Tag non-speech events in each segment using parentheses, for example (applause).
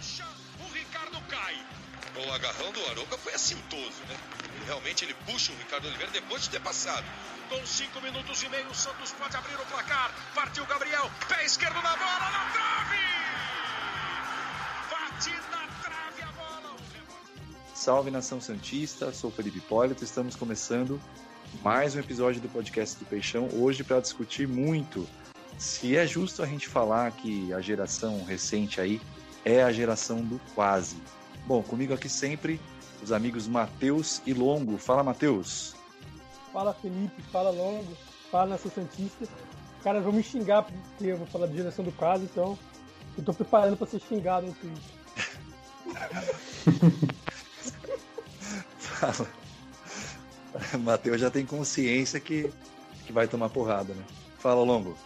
puxa, o Ricardo cai. O agarrão do Arouca foi assintoso, né? Ele, realmente ele puxa o Ricardo Oliveira depois de ter passado. Com cinco minutos e meio, o Santos pode abrir o placar. Partiu Gabriel, pé esquerdo na bola, na trave! Bate na trave a bola. Salve nação Santista, sou Felipe Hipólito, estamos começando mais um episódio do podcast do Peixão, hoje para discutir muito se é justo a gente falar que a geração recente aí é a geração do quase. Bom, comigo aqui sempre os amigos Matheus e Longo. Fala, Matheus. Fala, Felipe. Fala, Longo. Fala, Nação Santista. Cara, vão me xingar porque eu vou falar de geração do quase, então eu tô preparando para ser xingado no Twitter. (laughs) Fala. Matheus já tem consciência que, que vai tomar porrada, né? Fala, Longo.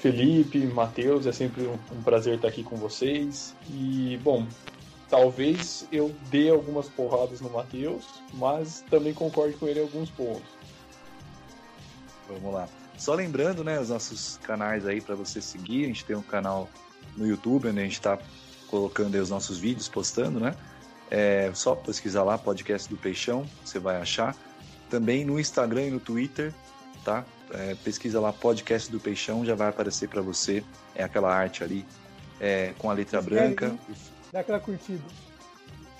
Felipe, Matheus, é sempre um, um, prazer estar aqui com vocês. E, bom, talvez eu dê algumas porradas no Matheus, mas também concordo com ele em alguns pontos. Vamos lá. Só lembrando, né, os nossos canais aí para você seguir. A gente tem um canal no YouTube onde a gente está colocando os nossos vídeos, postando, né? É só pesquisar lá, podcast do Peixão, você vai achar. Também no Instagram e no Twitter, tá? É, pesquisa lá podcast do Peixão, já vai aparecer para você. É aquela arte ali é, com a letra branca. Dá aquela curtida.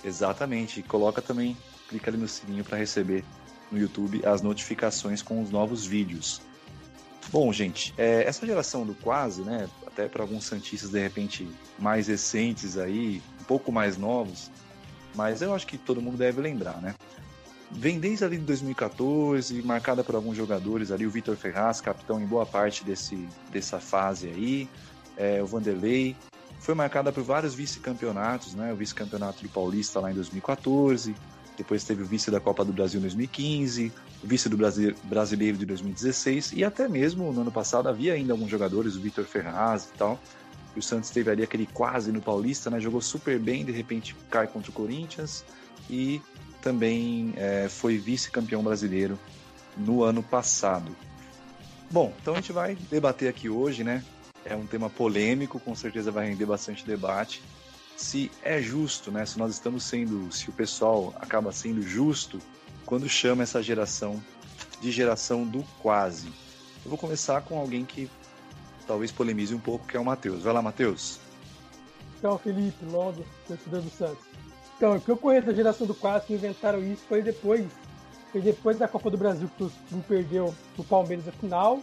Exatamente. E coloca também, clica ali no sininho para receber no YouTube as notificações com os novos vídeos. Bom, gente, é, essa geração do quase, né? Até para alguns santistas de repente mais recentes aí, um pouco mais novos, mas eu acho que todo mundo deve lembrar, né? Vem desde ali de 2014, marcada por alguns jogadores ali, o Vitor Ferraz, capitão em boa parte desse, dessa fase aí, é, o Vanderlei. Foi marcada por vários vice-campeonatos, né? O vice-campeonato do Paulista lá em 2014, depois teve o vice da Copa do Brasil em 2015, o vice do Brasileiro de 2016 e até mesmo no ano passado havia ainda alguns jogadores, o Vitor Ferraz e tal. E o Santos teve ali aquele quase no Paulista, né? Jogou super bem, de repente cai contra o Corinthians e também é, foi vice-campeão brasileiro no ano passado. Bom, então a gente vai debater aqui hoje, né? É um tema polêmico, com certeza vai render bastante debate. Se é justo, né? Se nós estamos sendo, se o pessoal acaba sendo justo quando chama essa geração de geração do quase. Eu vou começar com alguém que talvez polemize um pouco, que é o Matheus. Vai lá, Matheus. Então, Felipe, Longo, torcedor do Santos. Então, o que eu conheço da geração do quase que inventaram isso foi depois. Foi depois da Copa do Brasil que o time perdeu o Palmeiras a final.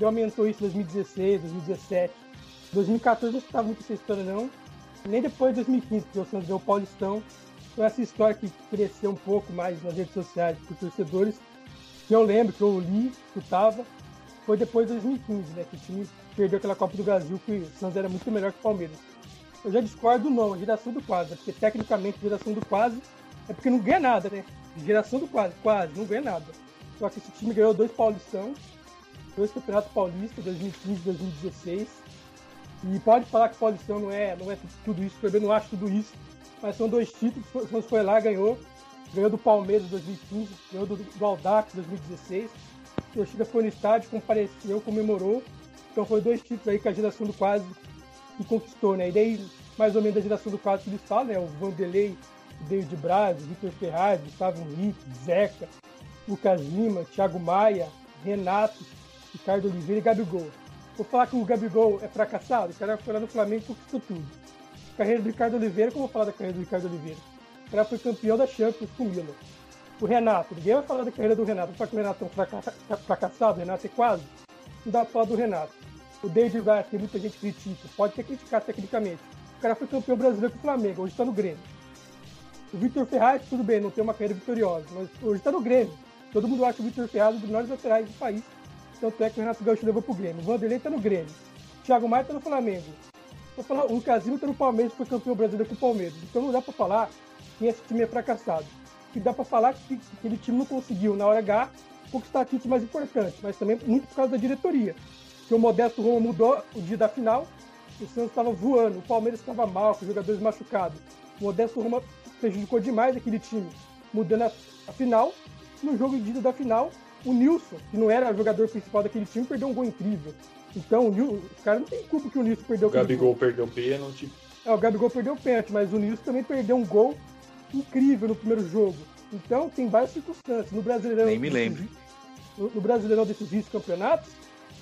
E aumentou isso em 2016, 2017. 2014 não estava muito essa história, não. Nem depois de 2015, porque o Santos deu o Paulistão. Então, essa história que cresceu um pouco mais nas redes sociais por torcedores, que eu lembro, que eu li, escutava, foi depois de 2015, né? Que o time perdeu aquela Copa do Brasil, que o Santos era muito melhor que o Palmeiras. Eu já discordo do nome, geração do quase, porque tecnicamente geração do quase é porque não ganha nada, né? Geração do quase, quase, não ganha nada. Só que esse time ganhou dois Paulistão, dois Campeonatos Paulistas, 2015 e 2016. E pode falar que Paulistão não é, não é tudo isso, eu não acho tudo isso, mas são dois títulos, o Santos foi lá, ganhou, ganhou do Palmeiras em 2015, ganhou do, do Aldax em 2016 a torcida foi no estádio, compareceu, comemorou. Então foi dois títulos aí que a geração do quase que conquistou, né? E daí, mais ou menos a geração do quase que eles falam, né? O Vanderlei, David Braz, Vitor Ferraz, Gustavo Henrique, Zeca, Lucas Lima, Thiago Maia, Renato, Ricardo Oliveira e Gabigol. Vou falar que o Gabigol é fracassado? O cara foi lá no Flamengo e conquistou tudo. Carreira do Ricardo Oliveira, como eu vou falar da carreira do Ricardo Oliveira? O cara foi campeão da Champions com o Milan o Renato. Ninguém vai falar da carreira do Renato. Só que o Renato é um fracassado, o Renato é quase. Não dá pra falar do Renato. O David Vaz, que muita gente critica, pode ser criticado tecnicamente. O cara foi campeão brasileiro com o Flamengo, hoje tá no Grêmio. O Vitor Ferraz, tudo bem, não tem uma carreira vitoriosa, mas hoje tá no Grêmio. Todo mundo acha o Vitor Ferraz um dos melhores laterais do país. Tanto é que o Renato Gaúcho levou pro Grêmio. O Vanderlei tá no Grêmio. O Thiago Maia tá no Flamengo. Vou falar, o Lucas tá no Palmeiras, foi campeão brasileiro com o Palmeiras. Então não dá pra falar que esse time é fracassado que dá para falar que, que aquele time não conseguiu, na hora H, conquistar títulos mais importantes, mas também muito por causa da diretoria. Que o Modesto Roma mudou o dia da final, o Santos estava voando, o Palmeiras estava mal, com os jogadores machucados. O Modesto Roma prejudicou demais aquele time, mudando a, a final. No jogo de ida da final, o Nilson, que não era o jogador principal daquele time, perdeu um gol incrível. Então, o, Nilson, os caras não tem culpa que o Nilson perdeu o Gabigol perdeu pênalti. É, o Gabigol perdeu o pênalti, mas o Nilson também perdeu um gol incrível no primeiro jogo. Então tem várias circunstâncias. No Brasileirão. Nem me lembro. No, no Brasileirão desses vice-campeonatos,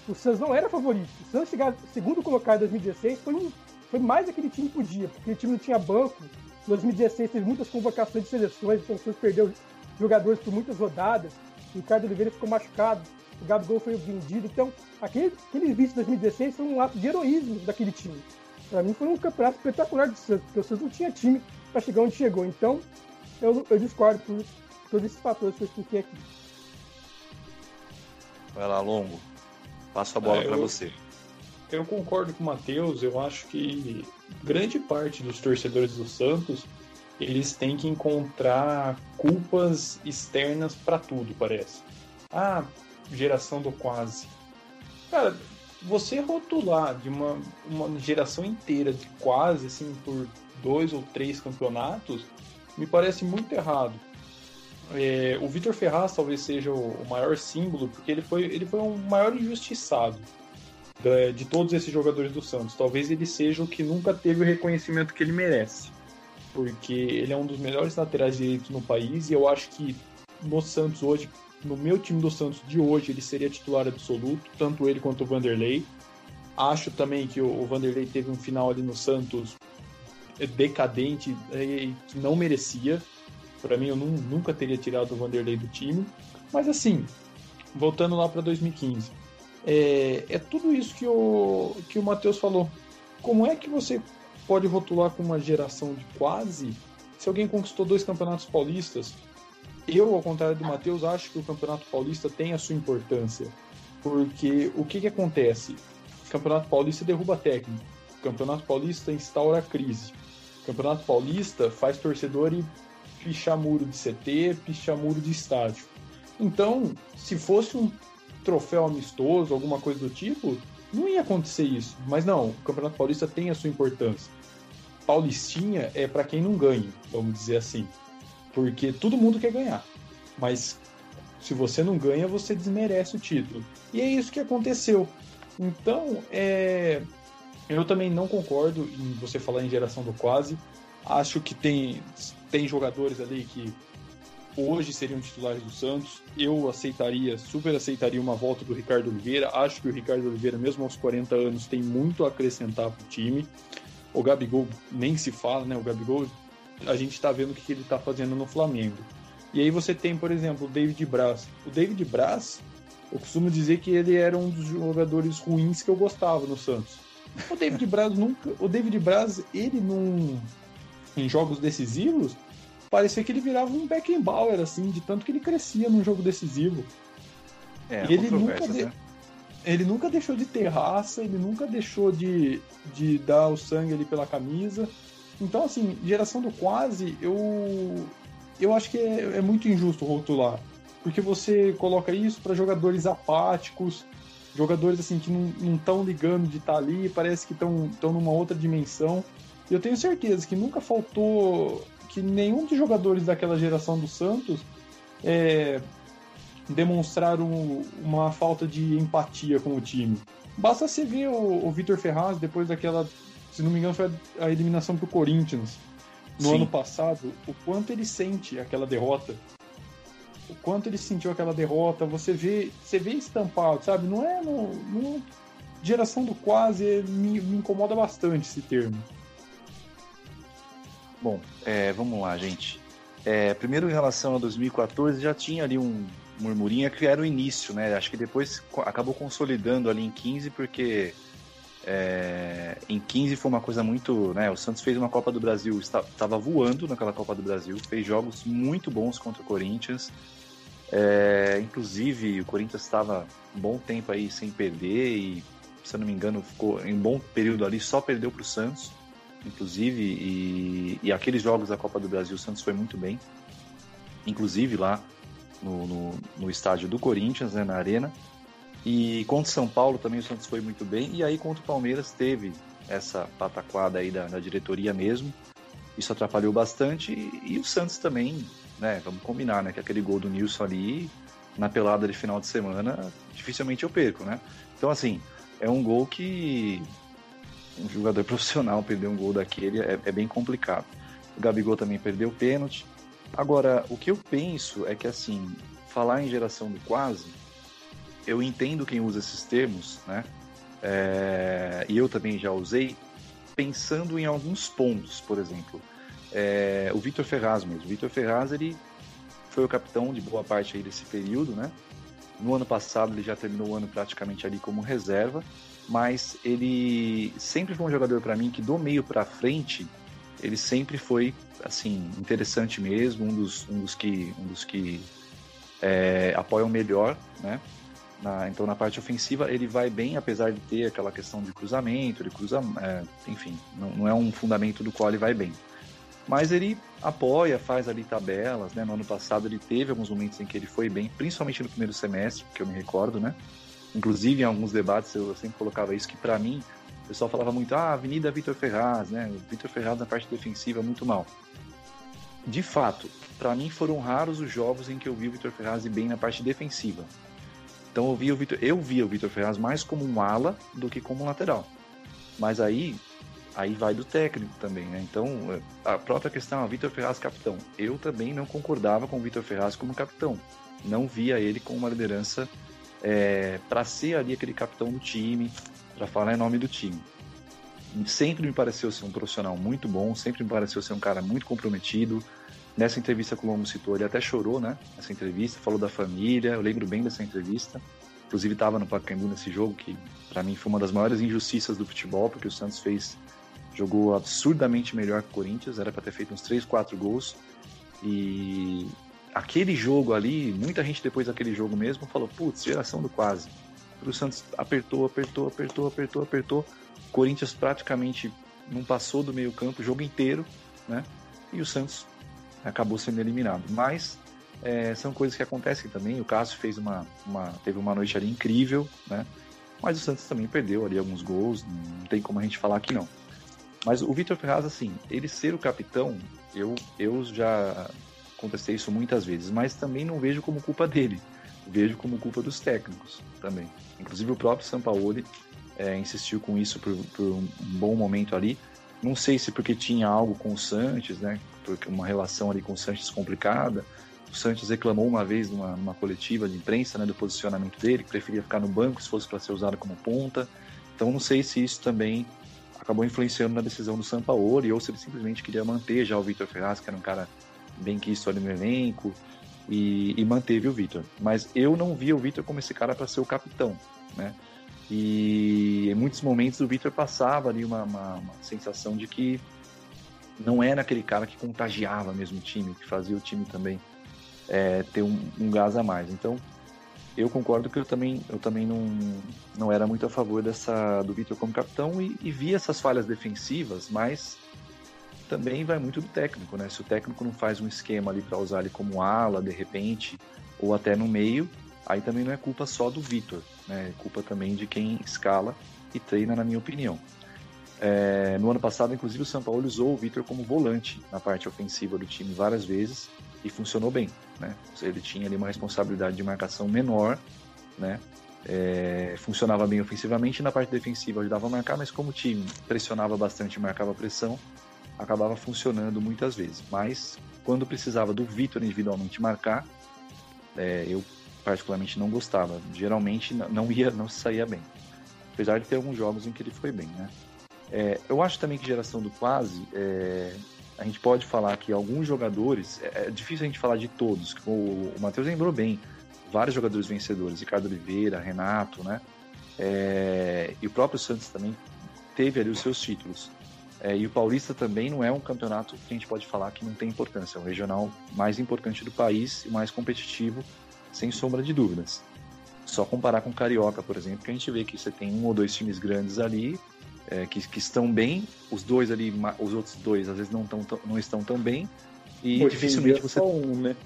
o Santos não era favorito. O Santos chegar segundo colocado em 2016 foi, um, foi mais do que aquele time podia, porque o time não tinha banco. Em 2016 teve muitas convocações de seleções, então o Santos perdeu jogadores por muitas rodadas. O Ricardo Oliveira ficou machucado, o Gabigol foi vendido. Então, aquele, aquele de 2016 foi um ato de heroísmo daquele time. Para mim foi um campeonato espetacular do Santos, porque o Santos não tinha time para chegar onde chegou. Então, eu, eu discordo por todos esses fatores que eu expliquei aqui. Vai lá, Longo. Passo a bola É, para eu- você. Eu concordo com o Matheus, eu acho que grande parte dos torcedores do Santos eles têm que encontrar culpas externas pra tudo, parece. Ah, geração do quase. Cara, você rotular de uma, uma geração inteira de quase, assim, por dois ou três campeonatos, me parece muito errado. É, o Vitor Ferraz talvez seja o, o maior símbolo, porque ele foi, ele foi um maior injustiçado da- de todos esses jogadores do Santos. Talvez ele seja o que nunca teve o reconhecimento que ele merece. Porque ele é um dos melhores laterais direitos no país e eu acho que no Santos hoje, no meu time do Santos de hoje, ele seria titular absoluto, tanto ele quanto o Vanderlei. Acho também que o o Vanderlei teve um final ali no Santos decadente e que não merecia. Para mim, eu nu- nunca teria tirado o Vanderlei do time. Mas assim, voltando lá para 2015, é, é tudo isso que o, que o Matheus falou. Como é que você pode rotular com uma geração de quase se alguém conquistou dois campeonatos paulistas? Eu, ao contrário do Matheus, acho que o campeonato paulista tem a sua importância. Porque o que, que acontece? O campeonato paulista derruba técnico. O campeonato paulista instaura crise. O campeonato paulista faz torcedor ir pichar muro de CT, pichar muro de estádio. Então, se fosse um troféu amistoso, alguma coisa do tipo, não ia acontecer isso. Mas não, o Campeonato Paulista tem a sua importância. Paulistinha é para quem não ganha, vamos dizer assim. Porque todo mundo quer ganhar. Mas se você não ganha, você desmerece o título. E é isso que aconteceu. Então, é... eu também não concordo em você falar em geração do quase. Acho que tem, tem jogadores ali que hoje seriam titulares do Santos. Eu aceitaria, super aceitaria uma volta do Ricardo Oliveira. Acho que o Ricardo Oliveira, mesmo aos 40 anos, tem muito a acrescentar para o time. O Gabigol nem se fala, né? O Gabigol, a gente está vendo o que ele está fazendo no Flamengo. E aí você tem, por exemplo, o David Braz. O David Braz, eu costumo dizer que ele era um dos jogadores ruins que eu gostava no Santos. O David Braz nunca. O David Braz, ele num, em jogos decisivos, parecia que ele virava um Beckenbauer, assim, de tanto que ele crescia num jogo decisivo. É, E ele nunca de- né? Ele nunca deixou de ter raça, ele nunca deixou de, de dar o sangue ali pela camisa. Então, assim, geração do quase, eu, eu acho que é, é muito injusto rotular. Porque você coloca isso para jogadores apáticos, jogadores assim que não estão ligando de estar ali, parece que estão numa outra dimensão. E eu tenho certeza que nunca faltou que nenhum dos jogadores daquela geração do Santos é, demonstraram uma falta de empatia com o time. Basta você ver o, o Vitor Ferraz depois daquela, se não me engano, foi a, eliminação pro Corinthians no Sim. ano passado, o quanto ele sente aquela derrota. O quanto ele sentiu aquela derrota, você vê, você vê estampado, sabe? Não é no, no- geração do quase me, me incomoda bastante esse termo. Bom, é, vamos lá, gente. É, primeiro, em relação a 2014, já tinha ali um murmurinho que era o início, né? Acho que depois acabou consolidando ali em 15, porque é, em 15 foi uma coisa muito. Né, o Santos fez uma Copa do Brasil, estava voando naquela Copa do Brasil, fez jogos muito bons contra o Corinthians. É, inclusive, o Corinthians estava um bom tempo aí sem perder e, se eu não me engano, ficou em um bom período ali, só perdeu para o Santos inclusive, e, e aqueles jogos da Copa do Brasil, o Santos foi muito bem, inclusive lá no, no, no estádio do Corinthians, né, na Arena. E contra o São Paulo também o Santos foi muito bem, e aí contra o Palmeiras teve essa pataquada aí da, da diretoria mesmo, isso atrapalhou bastante, e, e o Santos também, né, vamos combinar, né, que aquele gol do Nilson ali, na pelada de final de semana, dificilmente eu perco, né? Então, assim, é um gol que um jogador profissional perder um gol daquele é, é bem complicado. O Gabigol também perdeu o pênalti. Agora, o que eu penso é que, assim, falar em geração do quase, eu entendo quem usa esses termos, né? É, e eu também já usei, pensando em alguns pontos, por exemplo. É, o Vitor Ferraz mesmo. O Vitor Ferraz, ele foi o capitão de boa parte aí desse período, né? No ano passado ele já terminou o ano praticamente ali como reserva, mas ele sempre foi um jogador para mim que do meio para frente ele sempre foi assim interessante mesmo, um dos, um dos que um dos que é, apoiam melhor, né? Na, então na parte ofensiva ele vai bem, apesar de ter aquela questão de cruzamento, ele cruza, é, enfim, não, não, é um fundamento do qual ele vai bem. Mas ele apoia, faz ali tabelas, né? No ano passado ele teve alguns momentos em que ele foi bem, principalmente no primeiro semestre, que eu me recordo, né? Inclusive em alguns debates eu sempre colocava isso que para mim o pessoal falava muito, ah, Avenida Vitor Ferraz, né? Vitor Ferraz na parte defensiva muito mal. De fato, para mim foram raros os jogos em que eu vi o Vitor Ferraz bem na parte defensiva. Então eu vi o Vitor, eu via o Vitor Ferraz mais como um ala do que como um lateral. Mas aí aí vai do técnico também, né? Então, a própria questão, o Vitor Ferraz capitão. Eu também não concordava com o Vitor Ferraz como capitão. Não via ele com uma liderança é, para ser ali aquele capitão do time, para falar em nome do time. Sempre me pareceu ser um profissional muito bom, sempre me pareceu ser um cara muito comprometido. Nessa entrevista que o Lomo citou, ele até chorou, né? Nessa entrevista, falou da família, eu lembro bem dessa entrevista. Inclusive estava no Pacaembu nesse jogo, que para mim foi uma das maiores injustiças do futebol, porque o Santos fez jogou absurdamente melhor que o Corinthians, era para ter feito uns 3, 4 gols. E aquele jogo ali, muita gente depois daquele jogo mesmo falou: putz, geração do quase. O Santos apertou, apertou, apertou, apertou, apertou. O Corinthians praticamente não passou do meio-campo o jogo inteiro, né? E o Santos acabou sendo eliminado. Mas é, são coisas que acontecem também. O Cássio fez uma, uma, teve uma noite ali incrível, né? Mas o Santos também perdeu ali alguns gols, não tem como a gente falar que não. Mas o Vitor Ferraz, assim, ele ser o capitão, eu, eu já contestei isso muitas vezes, mas também não vejo como culpa dele vejo como culpa dos técnicos também. Inclusive o próprio Sampaoli é, insistiu com isso por, por, um bom momento ali. Não sei se porque tinha algo com o Sanches, né? Porque uma relação ali com o Sanches complicada. O Sanches reclamou uma vez numa, numa coletiva de imprensa né, do posicionamento dele, que preferia ficar no banco se fosse para ser usado como ponta. Então não sei se isso também acabou influenciando na decisão do Sampaoli ou se ele simplesmente queria manter já o Vitor Ferraz, que era um cara bem quisto ali no elenco, e, e manteve o Vitor. Mas eu não via o Vitor como esse cara para ser o capitão, né? E em muitos momentos o Vitor passava ali uma, uma, uma, sensação de que não era aquele cara que contagiava mesmo o time, que fazia o time também é, ter um, um, gás a mais. Então eu concordo que eu também, eu também não, não era muito a favor dessa do Vitor como capitão e, e via essas falhas defensivas, mas também vai muito do técnico, né? Se o técnico não faz um esquema ali para usar ele como ala, de repente, ou até no meio, aí também não é culpa só do Vitor, né? É culpa também de quem escala e treina, na minha opinião. É, no ano passado, inclusive, o São Paulo usou o Vitor como volante na parte ofensiva do time várias vezes e funcionou bem, né? Ele tinha ali uma responsabilidade de marcação menor, né? É, funcionava bem ofensivamente na parte defensiva ajudava a marcar, mas como o time pressionava bastante marcava pressão, acabava funcionando muitas vezes. Mas quando precisava do Vitor individualmente marcar, é, eu particularmente não gostava. Geralmente não ia, não saía bem. Apesar de ter alguns jogos em que ele foi bem, né? É, eu acho também que geração do quase, é, a gente pode falar que alguns jogadores, é, é difícil a gente falar de todos, o, o Matheus lembrou bem, vários jogadores vencedores, Ricardo Oliveira, Renato, né? É, e o próprio Santos também teve ali os seus títulos. É, e o Paulista também não é um campeonato que a gente pode falar que não tem importância. É o regional mais importante do país e mais competitivo, sem sombra de dúvidas. Só comparar com o Carioca, por exemplo, que a gente vê que você tem um ou dois times grandes ali é, que, que, estão bem, os dois ali, os outros dois às vezes não, tão, não estão tão bem. E Hoje dificilmente é você. um, né?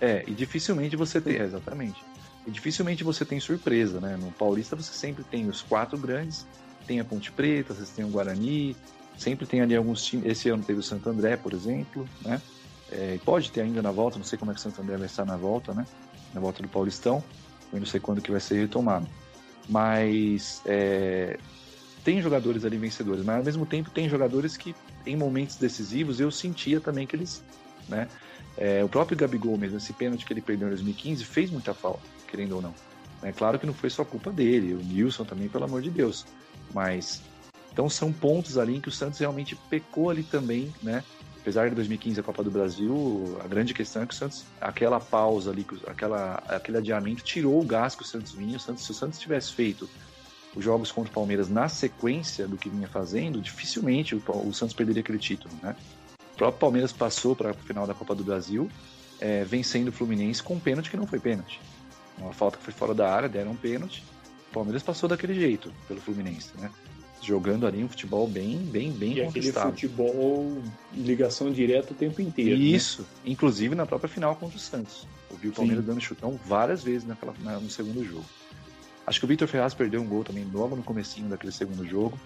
É, e dificilmente você tem. É, exatamente. E dificilmente você tem surpresa, né? No Paulista você sempre tem os quatro grandes, tem a Ponte Preta, vocês têm o Guarani, Sempre tem ali alguns times. Esse ano teve o Santo André, por exemplo, né? É, pode ter ainda na volta, não sei como é que o Santo André vai estar na volta, né? Na volta do Paulistão. Eu não sei quando que vai ser retomado. Mas é, tem jogadores ali vencedores, mas ao mesmo tempo tem jogadores que, em momentos decisivos, eu sentia também que eles, né? É, o próprio Gabigol mesmo, esse pênalti que ele perdeu em 2015, fez muita falta, querendo ou não. É claro que não foi só culpa dele, o Nilson também, pelo amor de Deus. Mas, então são pontos ali em que o Santos realmente pecou ali também, né? Apesar de 2015 a Copa do Brasil, a grande questão é que o Santos, aquela pausa ali, aquela, aquele adiamento tirou o gás que o Santos vinha. O Santos, se o Santos tivesse feito os jogos contra o Palmeiras na sequência do que vinha fazendo, dificilmente o, o Santos perderia aquele título, né? O próprio Palmeiras passou para a final da Copa do Brasil, é, vencendo o Fluminense com um pênalti que não foi pênalti. Uma falta que foi fora da área, deram um pênalti. O Palmeiras passou daquele jeito pelo Fluminense, né? Jogando ali um futebol bem, bem, bem e conquistado. aquele futebol ligação direta o tempo inteiro. Né? Isso, né? inclusive na própria final contra o Santos. Eu vi o Palmeiras Sim. dando chutão várias vezes naquela, no segundo jogo. Acho que o Vitor Ferraz perdeu um gol também logo no comecinho daquele segundo jogo.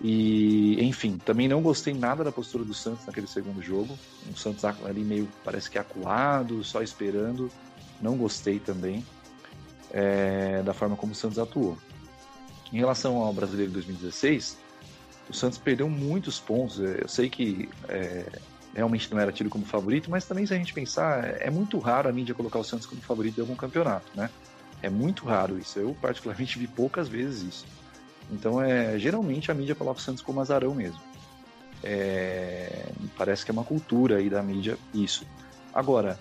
E, enfim, também não gostei nada da postura do Santos naquele segundo jogo. O Santos ali meio, parece que acuado, só esperando. Não gostei também é, da forma como o Santos atuou. Em relação ao Brasileiro 2016, o Santos perdeu muitos pontos. É, eu sei que é, realmente não era tido como favorito, mas também se a gente pensar, é muito raro a mídia colocar o Santos como favorito de algum campeonato, né? É muito raro isso. Eu, particularmente, vi poucas vezes isso. Então, é, geralmente a mídia coloca o Santos como azarão mesmo. É, parece que é uma cultura aí da mídia isso. Agora,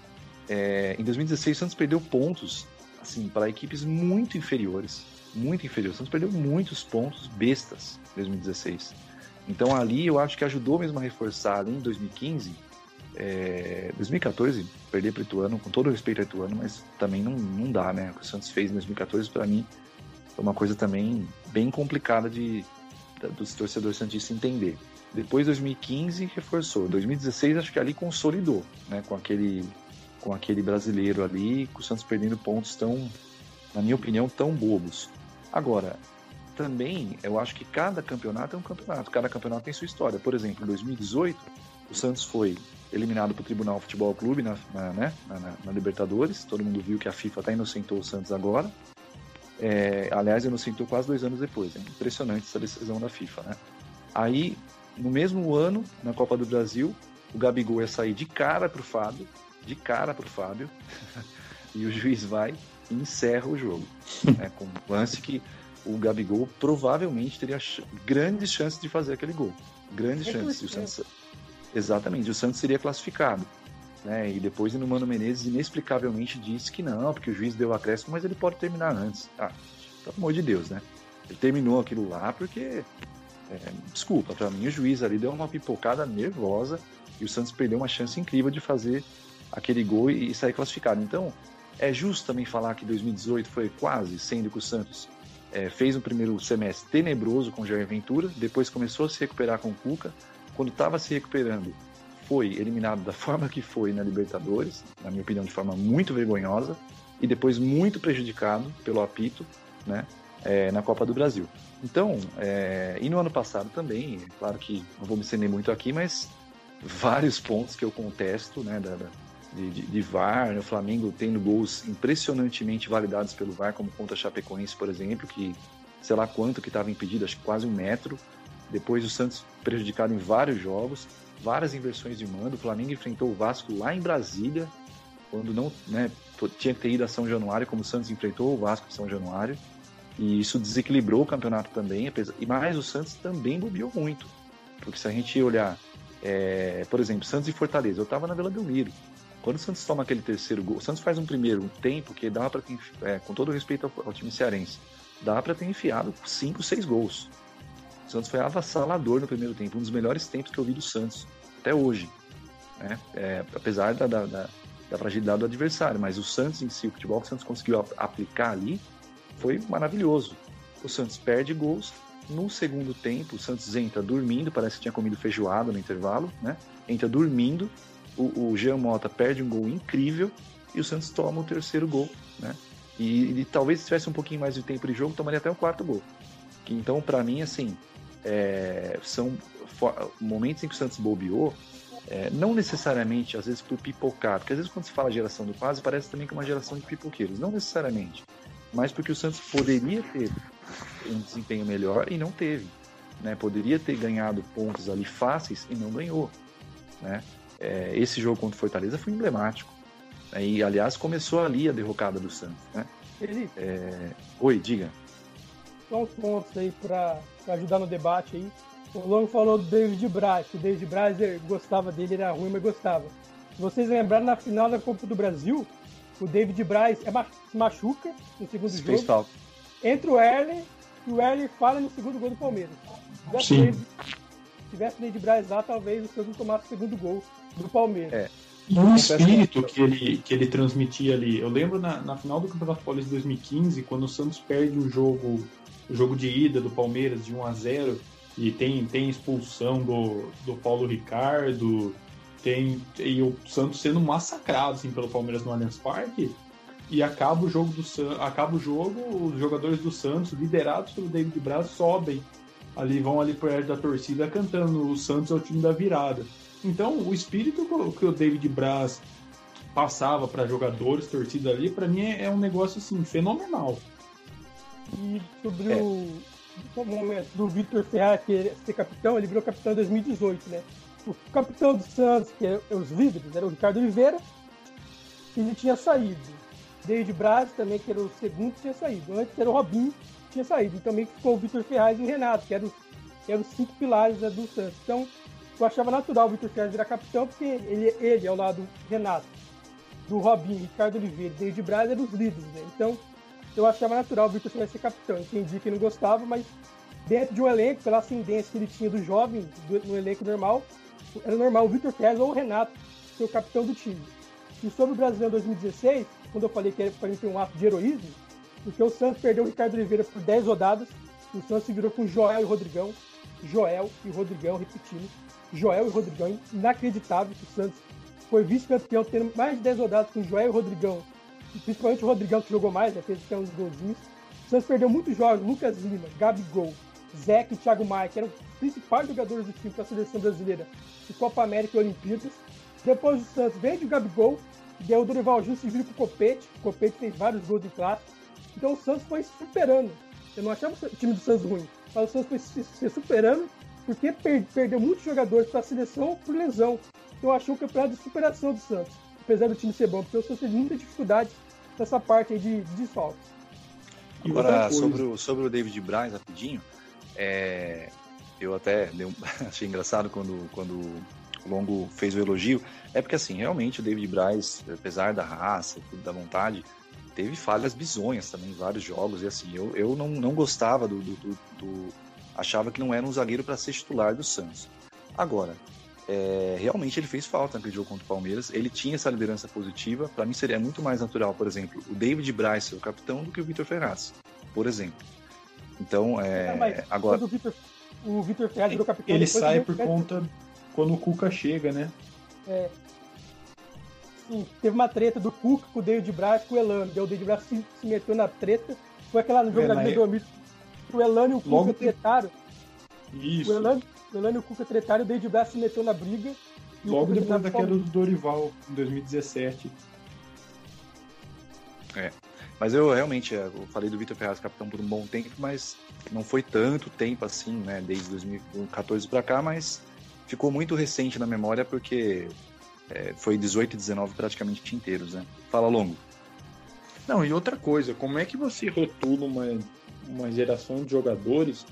é, em 2016 o Santos perdeu pontos assim para equipes muito inferiores, muito inferiores. O Santos perdeu muitos pontos bestas em 2016. Então ali eu acho que ajudou mesmo a reforçar ali em 2015 é, 2014, perder para o Ituano, com todo o respeito ao Ituano, mas também não, não dá, né? O que o Santos fez em 2014, para mim, foi uma coisa também bem complicada de, de dos torcedores santistas entender. Depois, 2015, reforçou. 2016, acho que ali consolidou, né? Com aquele, com aquele brasileiro ali, com o Santos perdendo pontos tão, na minha opinião, tão bobos. Agora, também, eu acho que cada campeonato é um campeonato, cada campeonato tem sua história. Por exemplo, em 2018, o Santos foi eliminado para o Tribunal Futebol Clube na, na, né, na, na, Libertadores. Todo mundo viu que a FIFA até inocentou o Santos agora. É, aliás, inocentou quase dois anos depois. É impressionante essa decisão da FIFA. Né? Aí, no mesmo ano, na Copa do Brasil, o Gabigol ia sair de cara para o Fábio, de cara para o Fábio, (laughs) e o juiz vai e encerra o jogo. né, (laughs) com um lance que o Gabigol provavelmente teria grandes chances de fazer aquele gol. Grandes é chances. O Santos, Exatamente, o Santos seria classificado. Né? E depois o Mano Menezes inexplicavelmente disse que não, porque o juiz deu acréscimo, mas ele pode terminar antes. Ah, pelo amor de Deus, né? Ele terminou aquilo lá porque. É, desculpa, para mim o juiz ali deu uma pipocada nervosa e o Santos perdeu uma chance incrível de fazer aquele gol e sair classificado. Então, é justo também falar que 2018 foi quase, sendo que o Santos é, fez um primeiro semestre tenebroso com o Jair Ventura, depois começou a se recuperar com o Cuca, quando estava se recuperando, foi eliminado da (laughs) forma que foi na Libertadores, na minha opinião, de forma muito vergonhosa, e depois muito prejudicado pelo apito, né, é, na Copa do Brasil. Então, é, e no ano passado também, é claro que não vou me estender muito aqui, mas vários pontos que eu contesto, né, da, de, de, de, VAR, o Flamengo tendo gols impressionantemente validados pelo VAR, como contra Chapecoense, por exemplo, que sei lá quanto que estava impedido, acho que quase um metro, depois o Santos prejudicado em vários jogos, várias inversões de mando. O Flamengo enfrentou o Vasco lá em Brasília, quando não né, tinha que ter ido a São Januário, como o Santos enfrentou o Vasco em São Januário. E isso desequilibrou o campeonato também, e mais o Santos também bobeou muito. Porque se a gente olhar, é, por exemplo, Santos e Fortaleza, eu estava na Vila Belmiro. Quando o Santos toma aquele terceiro gol, o Santos faz um primeiro tempo que dá para ter, é, com todo respeito ao, ao time cearense, dá para ter enfiado 5, 6 gols. O Santos foi avassalador no primeiro tempo, um dos melhores tempos que eu vi do Santos, até hoje. Né? É, apesar da, da, da, da, fragilidade do adversário, mas o Santos em si, o futebol que o Santos conseguiu aplicar ali, foi maravilhoso. O Santos perde gols, no segundo tempo, o Santos entra dormindo, parece que tinha comido feijoada no intervalo, né? Entra dormindo, o, o Jean Mota perde um gol incrível e o Santos toma o terceiro gol, né? E, e talvez se tivesse um pouquinho mais de tempo de jogo, tomaria até o quarto gol. Então, para mim, assim, é, são momentos em que o Santos bobeou, é, não necessariamente, às vezes, por pipocar, porque às vezes quando se fala geração do quase, parece também que é uma geração de pipoqueiros, não necessariamente, mas porque o Santos poderia ter um desempenho melhor e não teve. né? Poderia ter ganhado pontos ali fáceis e não ganhou, né? É, esse jogo contra o Fortaleza foi emblemático. Né? E, aliás, começou ali a derrocada do Santos, né? Felipe, É... Oi, diga. Só uns pontos aí pra, pra ajudar no debate aí. O Longo falou do David Braz, que o David Braz ele gostava dele, era ruim, mas gostava. Se vocês lembrarem, na final da Copa do Brasil, o David Braz é ma- se machuca no segundo Fez jogo, falta. entra o Erlen e o Erlen falha no segundo gol do Palmeiras. Se tivesse Sim. Se tivesse David Braz lá, talvez o Santos tomasse o segundo gol do Palmeiras. É. E o espírito que ele, que ele transmitia ali. Eu lembro na, na final do Campeonato Paulista de 2015, quando o Santos perde o jogo, o jogo de ida do Palmeiras de 1 a 0 e tem, tem expulsão do, do Paulo Ricardo, tem e o Santos sendo massacrado assim, pelo Palmeiras no Allianz Parque. E acaba o jogo do acaba o jogo, os jogadores do Santos, liderados pelo David Braz, sobem ali, vão ali perto da torcida cantando o Santos é o time da virada. Então, o espírito que o David Braz passava para jogadores, torcida ali, para mim é, é um negócio assim fenomenal. E sobre É. o, o momento do Vitor Ferraz que ser capitão, ele virou capitão em 2018, né? O capitão do Santos, que é os líderes, era o Ricardo Oliveira, ele tinha saído. David Braz também, que era o segundo, tinha saído. Antes era o Robinho, tinha saído. E também ficou o Vitor Ferraz e o Renato, que eram, que eram os cinco pilares né, do Santos. Então, eu achava natural o Vitor Ferraz virar capitão, porque ele, ele ao lado do Renato, do Robinho, Ricardo Oliveira e David Braz eram os líderes, né? Então, eu achava natural o Vitor Ferraz ser capitão. Entendi que não gostava, mas dentro de um elenco, pela ascendência que ele tinha do jovem, do, no elenco normal, era normal o Vitor Ferraz ou o Renato ser o capitão do time. E sobre o Brasileiro 2016, quando eu falei que era para mim um ato de heroísmo, porque o Santos perdeu o Ricardo Oliveira por 10 rodadas, o Santos se virou com Joel e Rodrigão, Joel e Rodrigão, repetindo, Joel e Rodrigão, inacreditável que o Santos foi vice-campeão tendo mais de 10 rodadas com Joel e Rodrigão, principalmente o Rodrigão que jogou mais, né, fez até uns golzinhos. O Santos perdeu muitos jogos, Lucas Lima, Gabigol, Zeca e Thiago Maia, que eram os principais jogadores do time para a seleção brasileira de Copa América e Olimpíadas. Depois o Santos vende o Gabigol, e aí o Dorival Júnior se vira com o Copete, o Copete fez vários gols em clássico. Então o Santos foi superando. Eu não achava o time do Santos ruim, mas o Santos foi se, superando porque per- perdeu muitos jogadores para a seleção por lesão. Então eu achei um campeonato de superação do Santos, apesar do time ser bom, porque o Santos teve muita dificuldade nessa parte aí de, de desfalques. Agora, sobre o, sobre o David Braz, rapidinho, é, eu até dei um- (laughs) achei engraçado quando, quando o Longo fez o elogio. É porque, assim, realmente o David Braz, apesar da raça, tudo da vontade, teve falhas bizonhas também em vários jogos. E, assim, eu, eu não, não gostava do, do, do- do- Achava que não era um zagueiro para ser titular do Santos. Agora, é, realmente ele fez falta naquele jogo contra o Palmeiras. Ele tinha essa liderança positiva. Para mim seria muito mais natural, por exemplo, o David Braz ser o capitão do que o Vitor Ferraz, por exemplo. Então, é, mas agora, o Vitor, o Vitor Ferraz virou capitão, ele sai por conta quando o Cuca chega, né? Sim, teve uma treta do Cuca com o David Braz com o Elano. Daí o David Braz se, se meteu na treta. Foi aquela no jogo É, época- Dormir. O Elano e o Cuca Logo tem- tretaram. Isso. O Elano, o Elano e o Cuca tretaram, o David Braz se meteu na briga. e Logo depois na- da queda do Dorival, em 2017. mas eu realmente é, eu falei do Vitor Ferraz capitão por um bom tempo, mas não foi tanto tempo assim, né, desde 2014 para cá, mas ficou muito recente na memória porque é, foi 18 e 19 praticamente inteiros, né? Fala longo. Não, e outra coisa, como é que você rotula uma, uma geração de jogadores,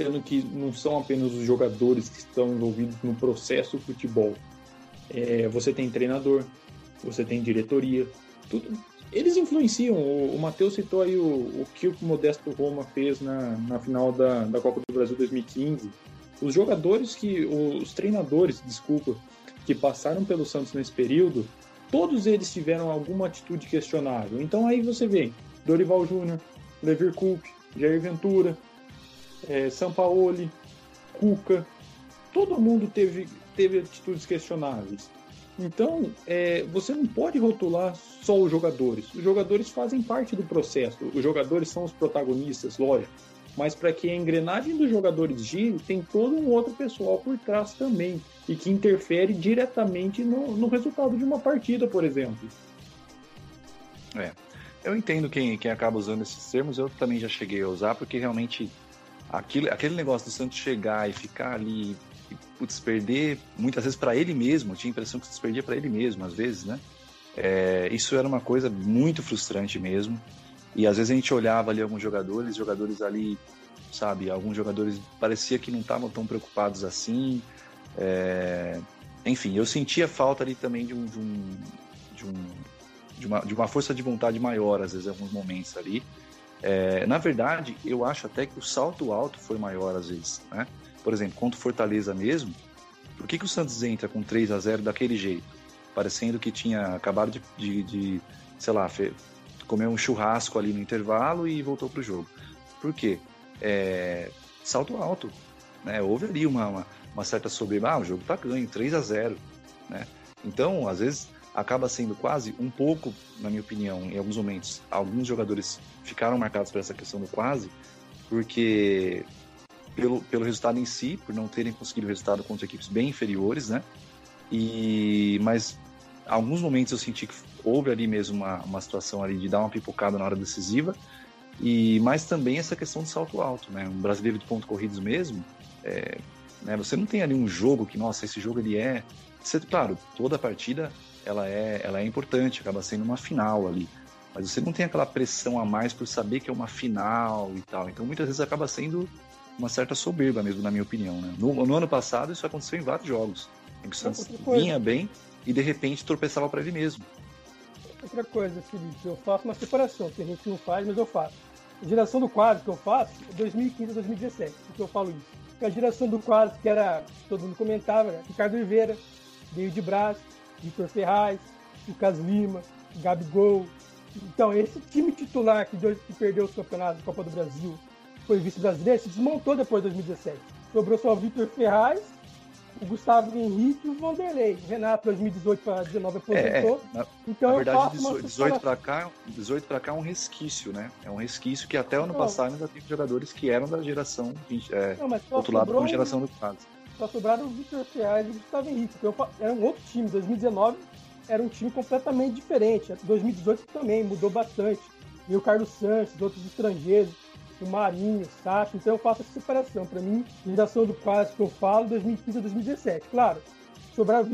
sendo que não são apenas os jogadores que estão envolvidos no processo do futebol? É, você tem treinador, você tem diretoria, tudo. Eles influenciam. O, o Matheus citou aí o, o que o Modesto Roma fez na, na final da, da Copa do Brasil 2015. Os jogadores que. Os treinadores, desculpa, que passaram pelo Santos nesse período, todos eles tiveram alguma atitude questionável. Então aí você vê Dorival Júnior, Levir Coupe, Jair Ventura, é, Sampaoli, Cuca, todo mundo teve, teve atitudes questionáveis. Então, é, você não pode rotular só os jogadores. Os jogadores fazem parte do processo. Os jogadores são os protagonistas, lógico. Mas para que a engrenagem dos jogadores gire, tem todo um outro pessoal por trás também. E que interfere diretamente no, no resultado de uma partida, por exemplo. Eu entendo quem, quem acaba usando esses termos, eu também já cheguei a usar, porque realmente aquele, aquele negócio do Santos chegar e ficar ali e putz, perder muitas vezes para ele mesmo, eu tinha a impressão que se perdia para ele mesmo, às vezes, né? É, isso era uma coisa muito frustrante mesmo. E às vezes a gente olhava ali alguns jogadores, jogadores ali, sabe, alguns jogadores parecia que não estavam tão preocupados assim. É, enfim, eu sentia falta ali também de um, de um, de um de uma, de uma força de vontade maior, às vezes, em alguns momentos ali. É, na verdade, eu acho até que o salto alto foi maior, às vezes. Né? Por exemplo, contra o Fortaleza mesmo, por que, que o Santos entra com 3 a 0 daquele jeito? Parecendo que tinha acabado de, de, de sei lá, comer um churrasco ali no intervalo e voltou para o jogo. Por quê? É, salto alto. Né? Houve ali uma, uma, uma certa soberba. Ah, o jogo está ganho, 3 a 0 né? Então, às vezes, acaba sendo quase um pouco, na minha opinião, em alguns momentos, alguns jogadores ficaram marcados por essa questão do quase, porque pelo, pelo resultado em si, por não terem conseguido resultado contra equipes bem inferiores, né? E mas alguns momentos eu senti que houve ali mesmo uma, uma situação ali de dar uma pipocada na hora decisiva e mas também essa questão do salto alto, né? Um brasileiro de pontos corridos mesmo, é, né? Você não tem ali um jogo que nossa esse jogo ele é, você, claro, toda partida ela é ela é importante, acaba sendo uma final ali, mas você não tem aquela pressão a mais por saber que é uma final e tal. Então muitas vezes acaba sendo uma certa soberba mesmo, na minha opinião. Né? No, no, ano passado, isso aconteceu em vários jogos, em que o Santos vinha bem e de repente tropeçava para ele mesmo. Outra coisa, Felipe, eu faço uma separação, que a gente não faz, mas eu faço. A geração do quadro que eu faço é 2015 a 2017, que eu falo isso. Porque a geração do quadro, que era, todo mundo comentava, né? Ricardo Oliveira, David Braz, Vitor Ferraz, Lucas Lima, Gabigol. Então, esse time titular que, que perdeu os campeonatos da Copa do Brasil, foi vice-brasileiro, se desmontou depois de 2017. Sobrou só o Vitor Ferraz, o Gustavo Henrique e o Vanderlei. Renato, 2018 para 2019, aposentou. É, é. Na, então, na verdade, 18, 18 para cá, 18 para cá é um resquício, né? É um resquício que até o ano passado ainda tem jogadores que eram da geração, é, não, mas outro lado, como geração do quase. Só sobraram o Vitor Ferraz e o Gustavo Henrique. Então, era um outro time. 2019 era um time completamente diferente. 2018 também mudou bastante. E o Carlos Santos, outros estrangeiros o Marinho, o Sacha, então eu faço essa separação. Para mim, geração do quase que eu falo, 2015 a 2017. Claro, sobraram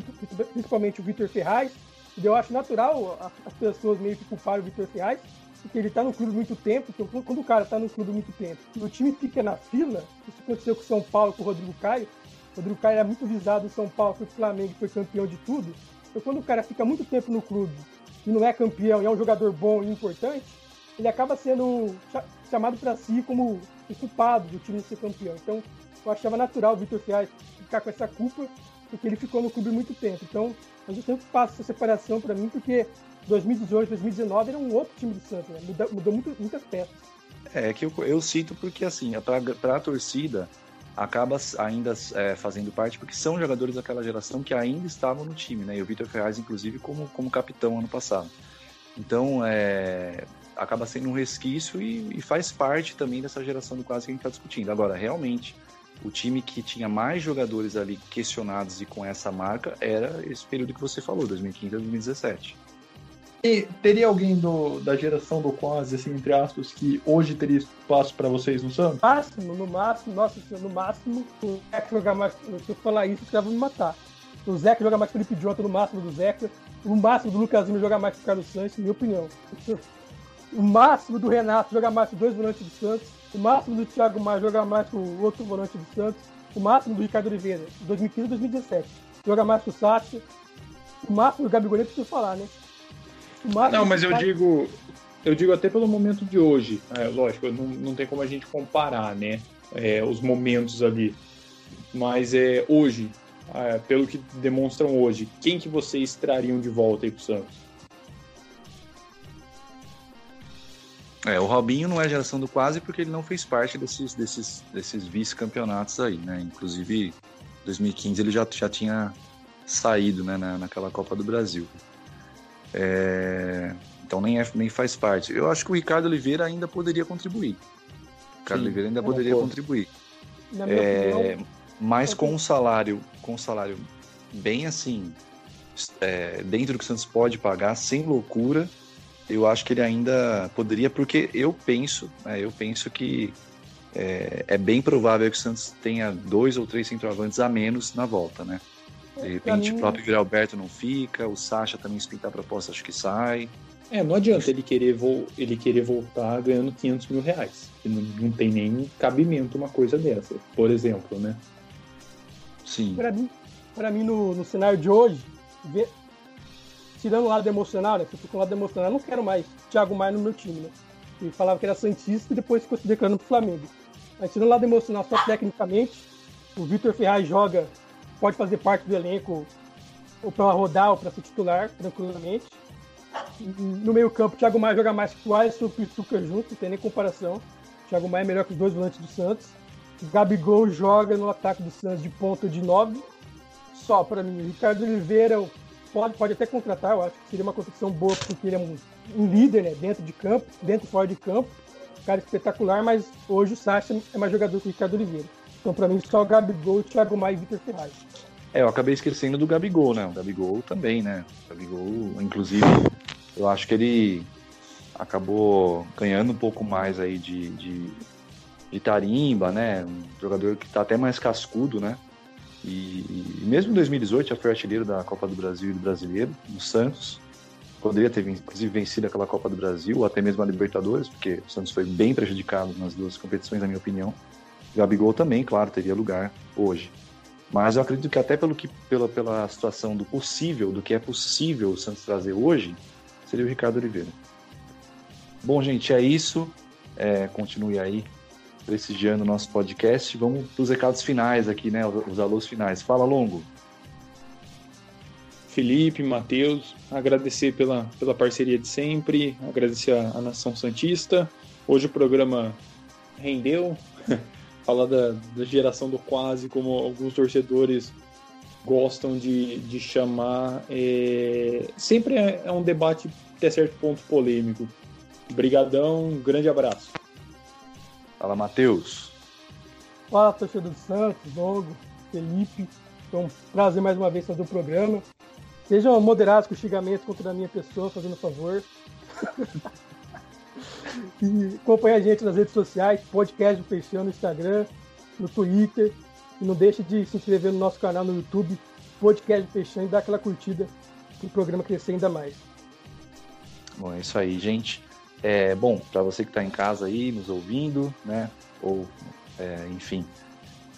principalmente o Vitor Ferraz, e eu acho natural as pessoas meio que culparem o Vitor Ferraz, porque ele está no clube muito tempo, então quando o cara está no clube muito tempo e o time fica na fila, isso aconteceu com o São Paulo, com o Rodrigo Caio, Rodrigo Caio era muito visado no São Paulo, foi Flamengo, foi campeão de tudo, então quando o cara fica muito tempo no clube e não é campeão e é um jogador bom e importante, ele acaba sendo chamado para si como o culpado do time ser campeão. Então, eu achava natural o Vitor Ferraz ficar com essa culpa, porque ele ficou no clube muito tempo. Então, a gente sempre passa essa separação para mim, porque 2018, 2019 era um outro time do Santos, né? mudou, mudou muito, muitas peças. É, que eu, eu cito porque, assim, para a torcida, acaba ainda é, fazendo parte, porque são jogadores daquela geração que ainda estavam no time, né? E o Vitor Ferraz, inclusive, como, como capitão ano passado. Então, é, acaba sendo um resquício e, e, faz parte também dessa geração do quase que a gente está discutindo. Agora, realmente, o time que tinha mais jogadores ali questionados e com essa marca era esse período que você falou, 2015 a 2017. E teria alguém do, da geração do quase, assim, entre aspas, que hoje teria espaço para vocês no Santos? Máximo, no máximo, nossa no máximo, o Zeca jogar mais. Se eu falar isso, os caras vão me matar. O Zeca jogar mais que Felipe Jota no máximo do Zeca. O máximo do Lucas Lima jogar mais que o Carlos Santos, minha opinião o máximo do Renato jogar mais com dois volantes do Santos, o máximo do Thiago Maia jogar mais com o outro volante do Santos, o máximo do Ricardo Oliveira, 2015 2017, jogar mais com o Sacha, o máximo do Gabigol, nem preciso falar, né? Não, mas eu digo, eu digo até pelo momento de hoje, é, lógico, não, não tem como a gente comparar, né, é, os momentos ali, mas é hoje, é, pelo que demonstram hoje, quem que vocês trariam de volta aí pro Santos? É, o Robinho não é geração do quase porque ele não fez parte desses, desses, desses vice-campeonatos aí, né? Inclusive, 2015 ele já, já tinha saído né, na, naquela Copa do Brasil. É, então nem, é, nem faz parte. Eu acho que o Ricardo Oliveira ainda poderia contribuir. O Ricardo Sim, Oliveira ainda poderia contribuir. É, opinião, mas com um salário, com um salário bem assim, é, dentro do que o Santos pode pagar, sem loucura, eu acho que ele ainda poderia, porque eu penso, né, eu penso que é, é, bem provável que o Santos tenha dois ou três centroavantes a menos na volta, né? De repente mim... o próprio Yuri Alberto não fica, o Sacha também se pintar a proposta acho que sai. É, não adianta ele querer, vo ele querer voltar ganhando 500 mil reais. Não, não tem nem cabimento uma coisa dessa, por exemplo, né? Sim. Para mim, pra mim no, no cenário de hoje, ver, tirando o lado emocional, né? Se eu com o lado emocional, eu não quero mais Thiago Maia no meu time, né? Ele falava que era Santista e depois ficou se declarando pro Flamengo. Mas tirando o lado emocional só tecnicamente, o Vitor Ferraz joga, pode fazer parte do elenco ou para rodar ou para ser titular, tranquilamente. No meio campo, o Thiago Maia joga mais que o Alisson e o Pituca junto, não tem nem comparação. O Thiago Maia é melhor que os dois volantes do Santos. O Gabigol joga no ataque do Santos de ponta de 9. Só para mim. O Ricardo Oliveira pode, pode até contratar, eu acho que seria uma contratação boa, porque ele é um, um líder né, dentro de campo, dentro e fora de campo. cara espetacular, mas hoje o Sacha é mais jogador que o Ricardo Oliveira. Então, para mim, só o Gabigol, Thiago Maia e Vitor Ferraz. É, eu acabei esquecendo do Gabigol, né? O Gabigol também, né? O Gabigol, inclusive, eu acho que ele acabou ganhando um pouco mais aí de, de, de tarimba, né? Um jogador que está até mais cascudo, né? E, e, mesmo em 2018 já foi artilheiro da Copa do Brasil e do Brasileiro, no Santos. Poderia ter, inclusive, vencido aquela Copa do Brasil, ou até mesmo a Libertadores, porque o Santos foi bem prejudicado nas duas competições, na minha opinião. Gabigol também, claro, teria lugar hoje. Mas eu acredito que até pelo que, pela, pela situação do possível, do que é possível o Santos trazer hoje, seria o Ricardo Oliveira. Bom, gente, é isso. É, continue aí prestigiando o nosso podcast. Vamos para os recados finais aqui, né? Os alôs finais. Fala, Longo. Felipe, Matheus, agradecer pela, pela parceria de sempre, agradecer a, a Nação Santista. Hoje o programa rendeu, (laughs) falar da, da geração do quase, como alguns torcedores gostam de, de chamar. É, sempre é, é um debate até certo ponto polêmico. Obrigadão, um grande abraço. Fala, Matheus. Fala, torcedor do Santos, Longo, Felipe. Foi um prazer mais uma vez fazer o programa. Sejam moderados com o xingamento contra a minha pessoa, fazendo favor. (laughs) e acompanhe a gente nas redes sociais, podcast do Peixão no Instagram, no Twitter. E não deixe de se inscrever no nosso canal no YouTube, podcast do Peixão, e dar aquela curtida para o programa crescer ainda mais. Bom, é isso aí, gente. É, bom, para você que está em casa aí, nos ouvindo, né? Ou, é, enfim,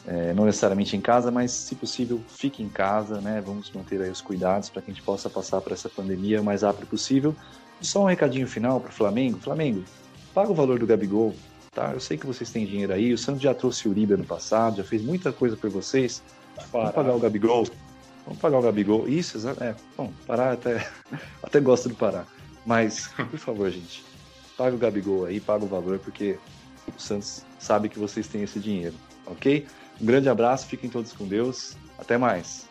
é, não necessariamente em casa, mas se possível, fique em casa, né? Vamos manter aí os cuidados para que a gente possa passar por essa pandemia o mais rápido possível. E só um recadinho final para o Flamengo. Flamengo, paga o valor do Gabigol, tá? Eu sei que vocês têm dinheiro aí, o Santos já trouxe o Uribe no passado, já fez muita coisa por vocês. Vamos pagar o Gabigol. Vamos pagar o Gabigol. Isso, é, bom, parar até, (laughs) até gosto de parar. Mas, por favor, gente, paga o Gabigol aí, paga o valor, porque o Santos sabe que vocês têm esse dinheiro, ok? Um grande abraço, fiquem todos com Deus, até mais.